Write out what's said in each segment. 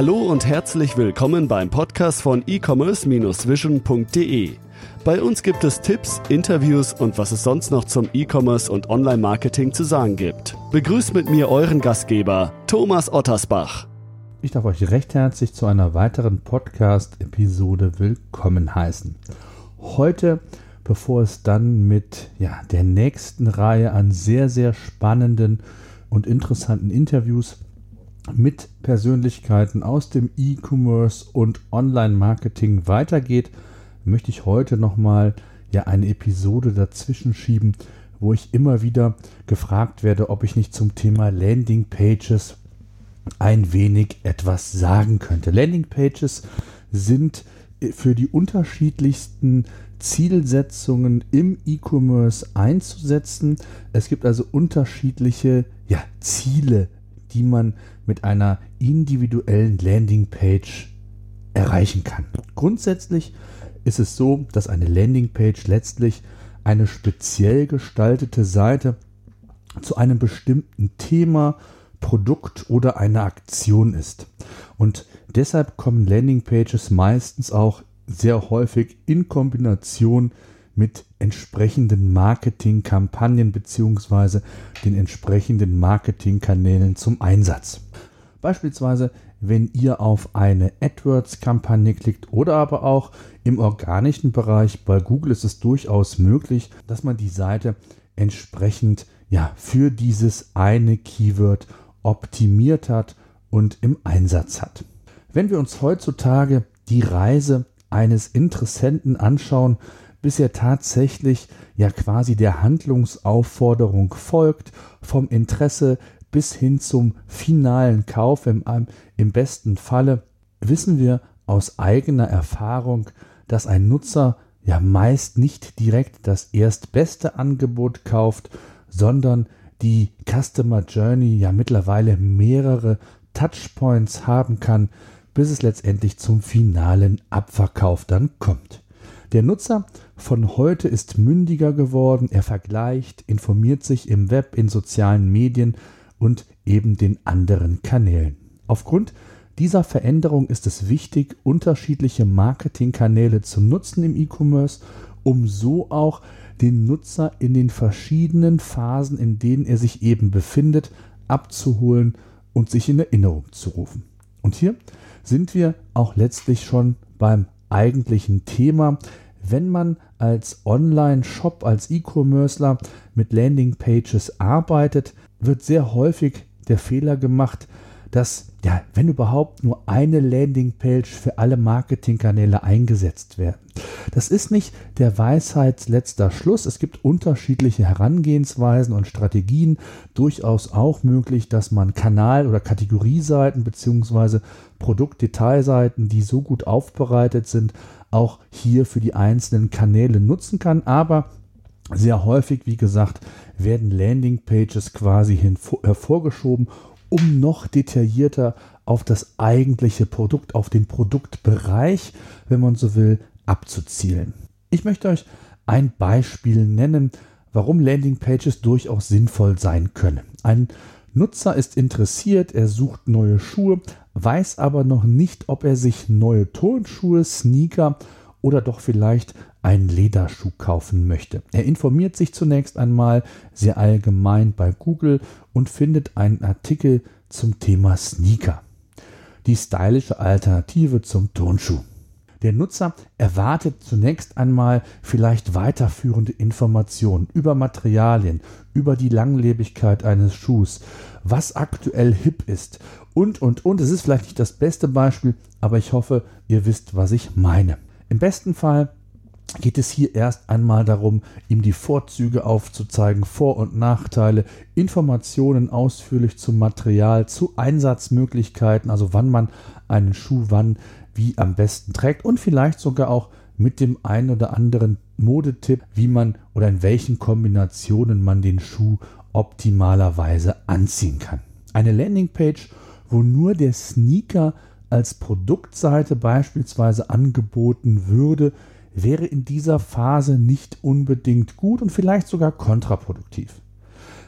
Hallo und herzlich willkommen beim Podcast von e-commerce-vision.de. Bei uns gibt es Tipps, Interviews und was es sonst noch zum E-Commerce und Online-Marketing zu sagen gibt. Begrüßt mit mir euren Gastgeber, Thomas Ottersbach. Ich darf euch recht herzlich zu einer weiteren Podcast-Episode willkommen heißen. Heute, bevor es dann mit ja, der nächsten Reihe an sehr, sehr spannenden und interessanten Interviews mit Persönlichkeiten aus dem E-Commerce und Online-Marketing weitergeht, möchte ich heute nochmal ja eine Episode dazwischen schieben, wo ich immer wieder gefragt werde, ob ich nicht zum Thema Landing Pages ein wenig etwas sagen könnte. Landing Pages sind für die unterschiedlichsten Zielsetzungen im E-Commerce einzusetzen. Es gibt also unterschiedliche ja, Ziele, die man mit einer individuellen Landingpage erreichen kann. Grundsätzlich ist es so, dass eine Landingpage letztlich eine speziell gestaltete Seite zu einem bestimmten Thema, Produkt oder einer Aktion ist. Und deshalb kommen Landingpages meistens auch sehr häufig in Kombination mit entsprechenden Marketingkampagnen bzw. den entsprechenden Marketingkanälen zum Einsatz. Beispielsweise, wenn ihr auf eine AdWords-Kampagne klickt oder aber auch im organischen Bereich bei Google ist es durchaus möglich, dass man die Seite entsprechend ja für dieses eine Keyword optimiert hat und im Einsatz hat. Wenn wir uns heutzutage die Reise eines Interessenten anschauen, bis er tatsächlich ja quasi der Handlungsaufforderung folgt, vom Interesse bis hin zum finalen Kauf im, im besten Falle, wissen wir aus eigener Erfahrung, dass ein Nutzer ja meist nicht direkt das erstbeste Angebot kauft, sondern die Customer Journey ja mittlerweile mehrere Touchpoints haben kann, bis es letztendlich zum finalen Abverkauf dann kommt. Der Nutzer von heute ist mündiger geworden, er vergleicht, informiert sich im Web, in sozialen Medien und eben den anderen Kanälen. Aufgrund dieser Veränderung ist es wichtig, unterschiedliche Marketingkanäle zu nutzen im E-Commerce, um so auch den Nutzer in den verschiedenen Phasen, in denen er sich eben befindet, abzuholen und sich in Erinnerung zu rufen. Und hier sind wir auch letztlich schon beim eigentlichen Thema. Wenn man als Online-Shop, als E-Commercer mit Landing-Pages arbeitet, wird sehr häufig der Fehler gemacht, dass, ja, wenn überhaupt nur eine Landingpage für alle Marketingkanäle eingesetzt werden. Das ist nicht der Weisheit letzter Schluss. Es gibt unterschiedliche Herangehensweisen und Strategien. Durchaus auch möglich, dass man Kanal- oder Kategorieseiten bzw. Produktdetailseiten, die so gut aufbereitet sind, auch hier für die einzelnen Kanäle nutzen kann. Aber sehr häufig, wie gesagt, werden Landingpages quasi hervorgeschoben, um noch detaillierter auf das eigentliche Produkt, auf den Produktbereich, wenn man so will, abzuzielen. Ich möchte euch ein Beispiel nennen, warum Landingpages durchaus sinnvoll sein können. Ein Nutzer ist interessiert, er sucht neue Schuhe, weiß aber noch nicht, ob er sich neue Turnschuhe, Sneaker oder doch vielleicht einen Lederschuh kaufen möchte. Er informiert sich zunächst einmal sehr allgemein bei Google und findet einen Artikel zum Thema Sneaker. Die stylische Alternative zum Turnschuh. Der Nutzer erwartet zunächst einmal vielleicht weiterführende Informationen über Materialien, über die Langlebigkeit eines Schuhs, was aktuell hip ist und, und, und. Es ist vielleicht nicht das beste Beispiel, aber ich hoffe, ihr wisst, was ich meine. Im besten Fall geht es hier erst einmal darum, ihm die Vorzüge aufzuzeigen, Vor- und Nachteile, Informationen ausführlich zum Material, zu Einsatzmöglichkeiten, also wann man einen Schuh wann wie am besten trägt und vielleicht sogar auch mit dem einen oder anderen Modetipp, wie man oder in welchen Kombinationen man den Schuh optimalerweise anziehen kann. Eine Landingpage, wo nur der Sneaker als Produktseite beispielsweise angeboten würde, wäre in dieser Phase nicht unbedingt gut und vielleicht sogar kontraproduktiv.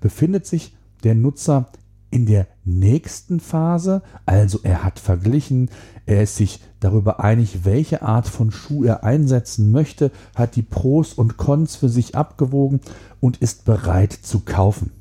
Befindet sich der Nutzer in der nächsten Phase, also er hat verglichen, er ist sich darüber einig, welche Art von Schuh er einsetzen möchte, hat die Pros und Cons für sich abgewogen und ist bereit zu kaufen.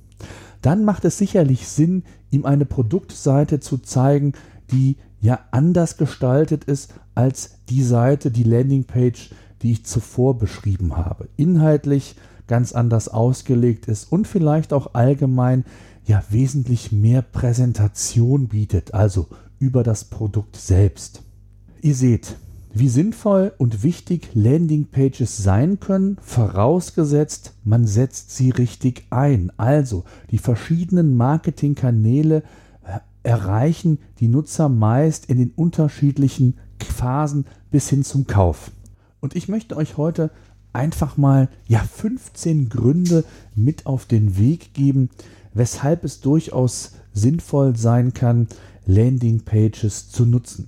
Dann macht es sicherlich Sinn, ihm eine Produktseite zu zeigen, die ja anders gestaltet ist als die Seite, die Landingpage, die ich zuvor beschrieben habe. Inhaltlich ganz anders ausgelegt ist und vielleicht auch allgemein ja wesentlich mehr Präsentation bietet, also über das Produkt selbst. Ihr seht, wie sinnvoll und wichtig Landingpages sein können, vorausgesetzt, man setzt sie richtig ein. Also die verschiedenen Marketingkanäle äh, erreichen die Nutzer meist in den unterschiedlichen Phasen bis hin zum Kauf. Und ich möchte euch heute einfach mal ja 15 Gründe mit auf den Weg geben, weshalb es durchaus sinnvoll sein kann, Landingpages zu nutzen.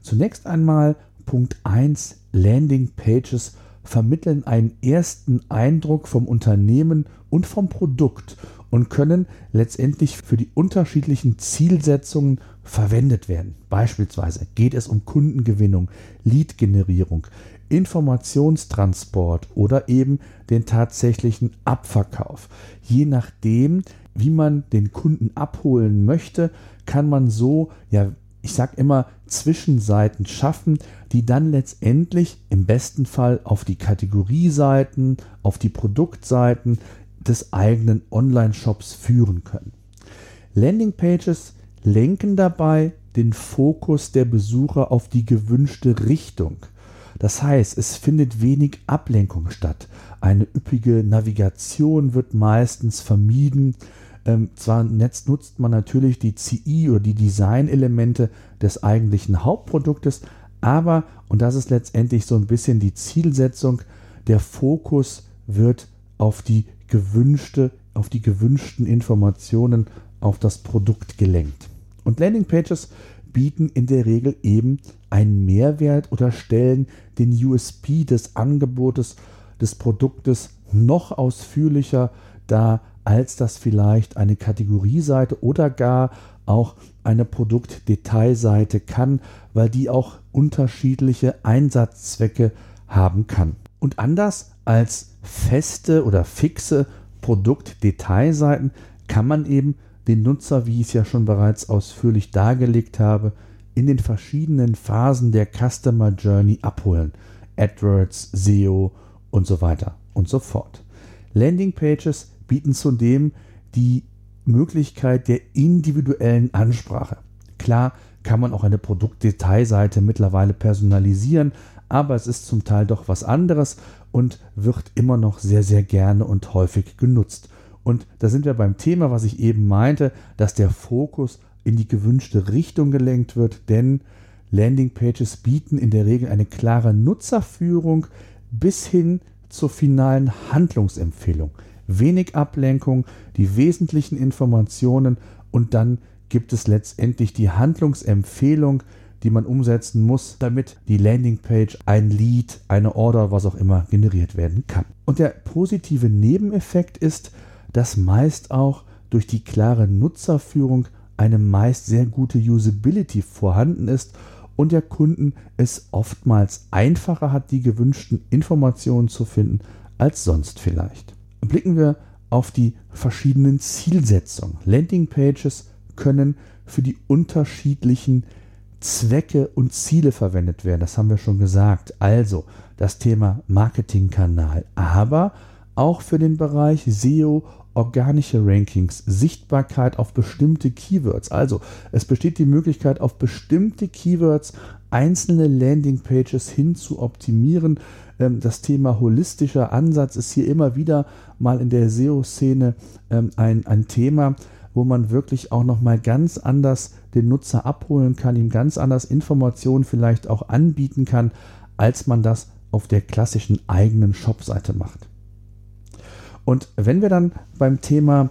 Zunächst einmal Punkt 1 Landingpages vermitteln einen ersten Eindruck vom Unternehmen und vom Produkt und können letztendlich für die unterschiedlichen Zielsetzungen verwendet werden. Beispielsweise geht es um Kundengewinnung, Lead-Generierung, Informationstransport oder eben den tatsächlichen Abverkauf. Je nachdem, wie man den Kunden abholen möchte, kann man so, ja, ich sage immer, Zwischenseiten schaffen, die dann letztendlich im besten Fall auf die Kategorieseiten, auf die Produktseiten des eigenen Online-Shops führen können. Landingpages lenken dabei den Fokus der Besucher auf die gewünschte Richtung. Das heißt, es findet wenig Ablenkung statt. Eine üppige Navigation wird meistens vermieden. Ähm, zwar im nutzt man natürlich die CI oder die Designelemente des eigentlichen Hauptproduktes, aber, und das ist letztendlich so ein bisschen die Zielsetzung, der Fokus wird auf die gewünschte, auf die gewünschten Informationen auf das Produkt gelenkt. Und Landingpages bieten in der Regel eben einen Mehrwert oder stellen den USP des Angebotes des Produktes noch ausführlicher dar, als das vielleicht eine Kategorieseite oder gar auch eine Produktdetailseite kann, weil die auch unterschiedliche Einsatzzwecke haben kann. Und anders als feste oder fixe Produktdetailseiten kann man eben den Nutzer, wie ich es ja schon bereits ausführlich dargelegt habe, in den verschiedenen Phasen der Customer Journey abholen. AdWords, SEO und so weiter und so fort. Landingpages bieten zudem die Möglichkeit der individuellen Ansprache. Klar kann man auch eine Produktdetailseite mittlerweile personalisieren, aber es ist zum Teil doch was anderes und wird immer noch sehr, sehr gerne und häufig genutzt. Und da sind wir beim Thema, was ich eben meinte, dass der Fokus in die gewünschte Richtung gelenkt wird, denn Landingpages bieten in der Regel eine klare Nutzerführung bis hin zur finalen Handlungsempfehlung. Wenig Ablenkung, die wesentlichen Informationen und dann gibt es letztendlich die Handlungsempfehlung, die man umsetzen muss, damit die Landingpage, ein Lead, eine Order, was auch immer generiert werden kann. Und der positive Nebeneffekt ist, dass meist auch durch die klare Nutzerführung eine meist sehr gute Usability vorhanden ist und der Kunden es oftmals einfacher hat, die gewünschten Informationen zu finden als sonst vielleicht. Blicken wir auf die verschiedenen Zielsetzungen. Landingpages können für die unterschiedlichen Zwecke und Ziele verwendet werden. Das haben wir schon gesagt. Also das Thema Marketingkanal, aber auch für den Bereich SEO organische Rankings, Sichtbarkeit auf bestimmte Keywords. Also es besteht die Möglichkeit, auf bestimmte Keywords einzelne Landingpages hin zu optimieren. Ähm, das Thema holistischer Ansatz ist hier immer wieder mal in der SEO-Szene ähm, ein, ein Thema, wo man wirklich auch nochmal ganz anders den Nutzer abholen kann, ihm ganz anders Informationen vielleicht auch anbieten kann, als man das auf der klassischen eigenen Shopseite macht. Und wenn wir dann beim Thema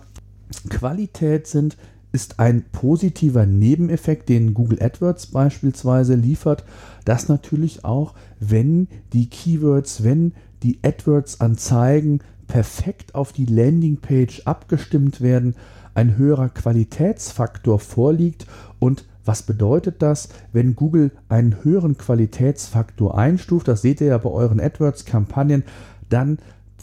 Qualität sind, ist ein positiver Nebeneffekt, den Google AdWords beispielsweise liefert, dass natürlich auch, wenn die Keywords, wenn die AdWords-Anzeigen perfekt auf die Landingpage abgestimmt werden, ein höherer Qualitätsfaktor vorliegt und was bedeutet das, wenn Google einen höheren Qualitätsfaktor einstuft? Das seht ihr ja bei euren AdWords-Kampagnen. Dann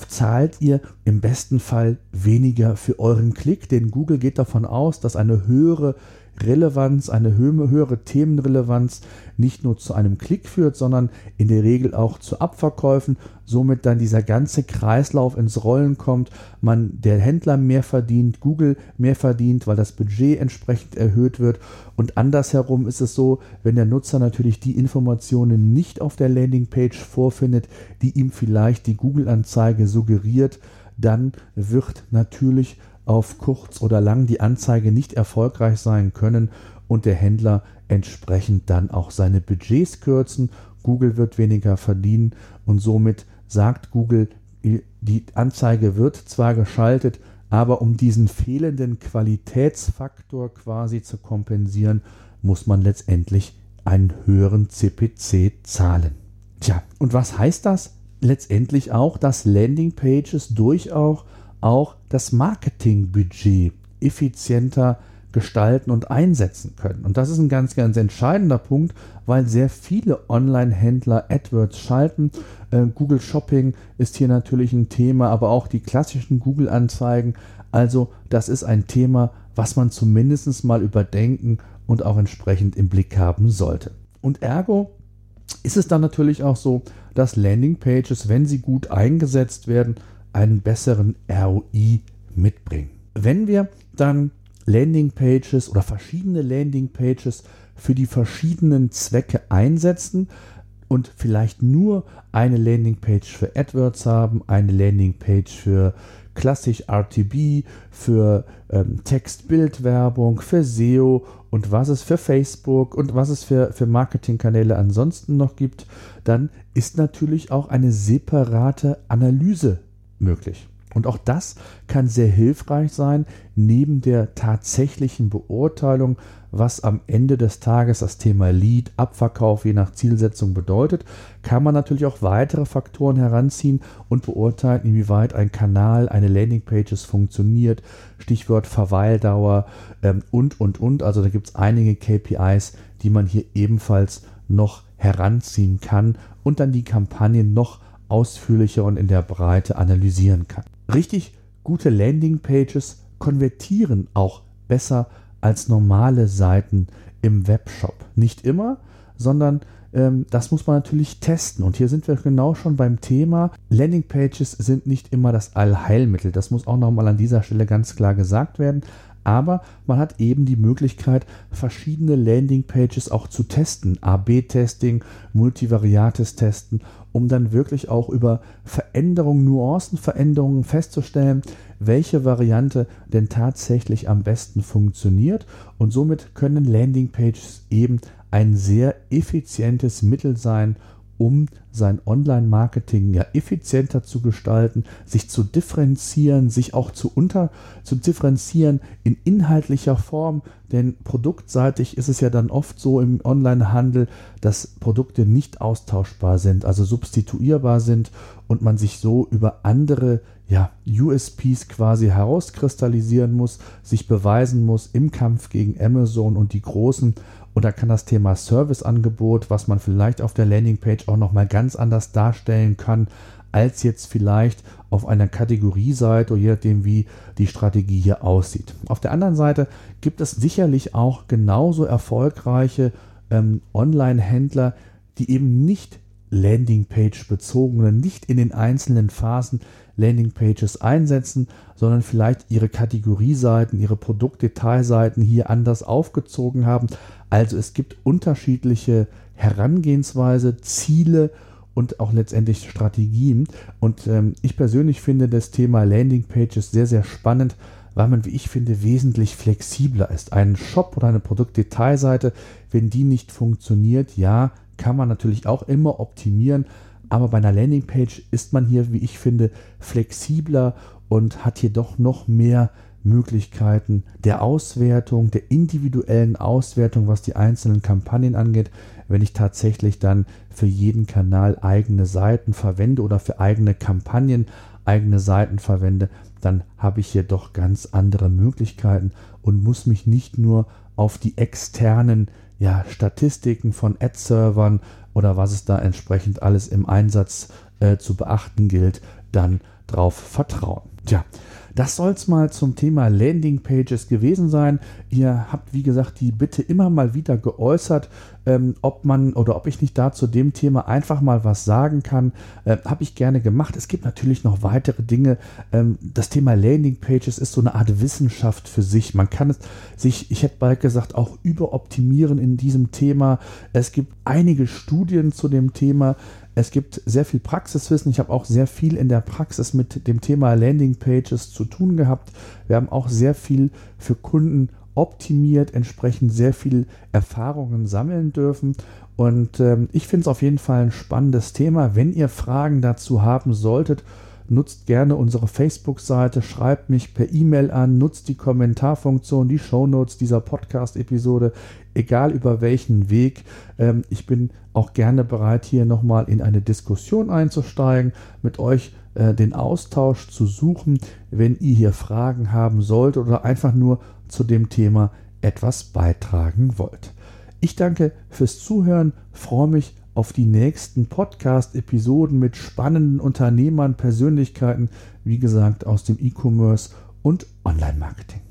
zahlt ihr im besten Fall weniger für euren Klick, denn Google geht davon aus, dass eine höhere Relevanz, eine höhere Themenrelevanz nicht nur zu einem Klick führt, sondern in der Regel auch zu Abverkäufen, somit dann dieser ganze Kreislauf ins Rollen kommt, man der Händler mehr verdient, Google mehr verdient, weil das Budget entsprechend erhöht wird. Und andersherum ist es so, wenn der Nutzer natürlich die Informationen nicht auf der Landingpage vorfindet, die ihm vielleicht die Google-Anzeige suggeriert, dann wird natürlich auf kurz oder lang die Anzeige nicht erfolgreich sein können und der Händler entsprechend dann auch seine Budgets kürzen. Google wird weniger verdienen und somit sagt Google, die Anzeige wird zwar geschaltet, aber um diesen fehlenden Qualitätsfaktor quasi zu kompensieren, muss man letztendlich einen höheren CPC zahlen. Tja, und was heißt das? Letztendlich auch, dass Landingpages durchaus auch das Marketingbudget effizienter gestalten und einsetzen können. Und das ist ein ganz, ganz entscheidender Punkt, weil sehr viele Online-Händler AdWords schalten. Äh, Google Shopping ist hier natürlich ein Thema, aber auch die klassischen Google-Anzeigen. Also das ist ein Thema, was man zumindest mal überdenken und auch entsprechend im Blick haben sollte. Und ergo ist es dann natürlich auch so, dass Landingpages, wenn sie gut eingesetzt werden, einen besseren ROI mitbringen. Wenn wir dann Landingpages oder verschiedene Landingpages für die verschiedenen Zwecke einsetzen und vielleicht nur eine Landingpage für AdWords haben, eine Landingpage für klassisch RTB, für ähm, Text-Bild-Werbung, für SEO und was es für Facebook und was es für, für Marketingkanäle ansonsten noch gibt, dann ist natürlich auch eine separate Analyse möglich. Und auch das kann sehr hilfreich sein, neben der tatsächlichen Beurteilung, was am Ende des Tages das Thema Lead, Abverkauf je nach Zielsetzung bedeutet, kann man natürlich auch weitere Faktoren heranziehen und beurteilen, inwieweit ein Kanal, eine Landingpage funktioniert. Stichwort Verweildauer ähm, und, und, und. Also da gibt es einige KPIs, die man hier ebenfalls noch heranziehen kann und dann die Kampagnen noch ausführlicher und in der Breite analysieren kann. Richtig gute Landingpages konvertieren auch besser als normale Seiten im Webshop. Nicht immer, sondern ähm, das muss man natürlich testen. Und hier sind wir genau schon beim Thema. Landingpages sind nicht immer das Allheilmittel. Das muss auch nochmal an dieser Stelle ganz klar gesagt werden aber man hat eben die Möglichkeit, verschiedene Landingpages auch zu testen, AB-Testing, multivariates Testen, um dann wirklich auch über Veränderungen, Nuancenveränderungen festzustellen, welche Variante denn tatsächlich am besten funktioniert. Und somit können Landingpages eben ein sehr effizientes Mittel sein, um sein Online-Marketing ja effizienter zu gestalten, sich zu differenzieren, sich auch zu unter zu differenzieren in inhaltlicher Form, denn produktseitig ist es ja dann oft so im Online-Handel, dass Produkte nicht austauschbar sind, also substituierbar sind und man sich so über andere ja, USPs quasi herauskristallisieren muss, sich beweisen muss im Kampf gegen Amazon und die großen oder kann das Thema Serviceangebot, was man vielleicht auf der Landingpage auch nochmal ganz anders darstellen kann, als jetzt vielleicht auf einer Kategorieseite oder je nachdem, wie die Strategie hier aussieht. Auf der anderen Seite gibt es sicherlich auch genauso erfolgreiche ähm, Online-Händler, die eben nicht Landingpage bezogene, nicht in den einzelnen Phasen Landingpages einsetzen, sondern vielleicht ihre Kategorieseiten, ihre Produktdetailseiten hier anders aufgezogen haben. Also es gibt unterschiedliche Herangehensweise, Ziele und auch letztendlich Strategien. Und ähm, ich persönlich finde das Thema Landingpages sehr, sehr spannend, weil man, wie ich finde, wesentlich flexibler ist. Ein Shop oder eine Produktdetailseite, wenn die nicht funktioniert, ja, kann man natürlich auch immer optimieren, aber bei einer Landingpage ist man hier, wie ich finde, flexibler und hat hier doch noch mehr Möglichkeiten der Auswertung, der individuellen Auswertung, was die einzelnen Kampagnen angeht, wenn ich tatsächlich dann für jeden Kanal eigene Seiten verwende oder für eigene Kampagnen eigene Seiten verwende, dann habe ich hier doch ganz andere Möglichkeiten und muss mich nicht nur auf die externen ja, Statistiken von Ad-Servern oder was es da entsprechend alles im Einsatz äh, zu beachten gilt, dann drauf vertrauen. Tja, das soll es mal zum Thema Landing Pages gewesen sein. Ihr habt, wie gesagt, die Bitte immer mal wieder geäußert, ähm, ob man oder ob ich nicht da zu dem Thema einfach mal was sagen kann. Äh, Habe ich gerne gemacht. Es gibt natürlich noch weitere Dinge. Ähm, das Thema Landing Pages ist so eine Art Wissenschaft für sich. Man kann es sich, ich hätte bald gesagt, auch überoptimieren in diesem Thema. Es gibt einige Studien zu dem Thema. Es gibt sehr viel Praxiswissen. Ich habe auch sehr viel in der Praxis mit dem Thema Landing Pages zu tun gehabt. Wir haben auch sehr viel für Kunden optimiert, entsprechend sehr viel Erfahrungen sammeln dürfen. Und ähm, ich finde es auf jeden Fall ein spannendes Thema. Wenn ihr Fragen dazu haben solltet, nutzt gerne unsere Facebook-Seite, schreibt mich per E-Mail an, nutzt die Kommentarfunktion, die Shownotes dieser Podcast-Episode egal über welchen Weg. Ähm, ich bin auch gerne bereit, hier nochmal in eine Diskussion einzusteigen, mit euch äh, den Austausch zu suchen, wenn ihr hier Fragen haben sollt oder einfach nur zu dem Thema etwas beitragen wollt. Ich danke fürs Zuhören, freue mich auf die nächsten Podcast-Episoden mit spannenden Unternehmern, Persönlichkeiten, wie gesagt, aus dem E-Commerce und Online-Marketing.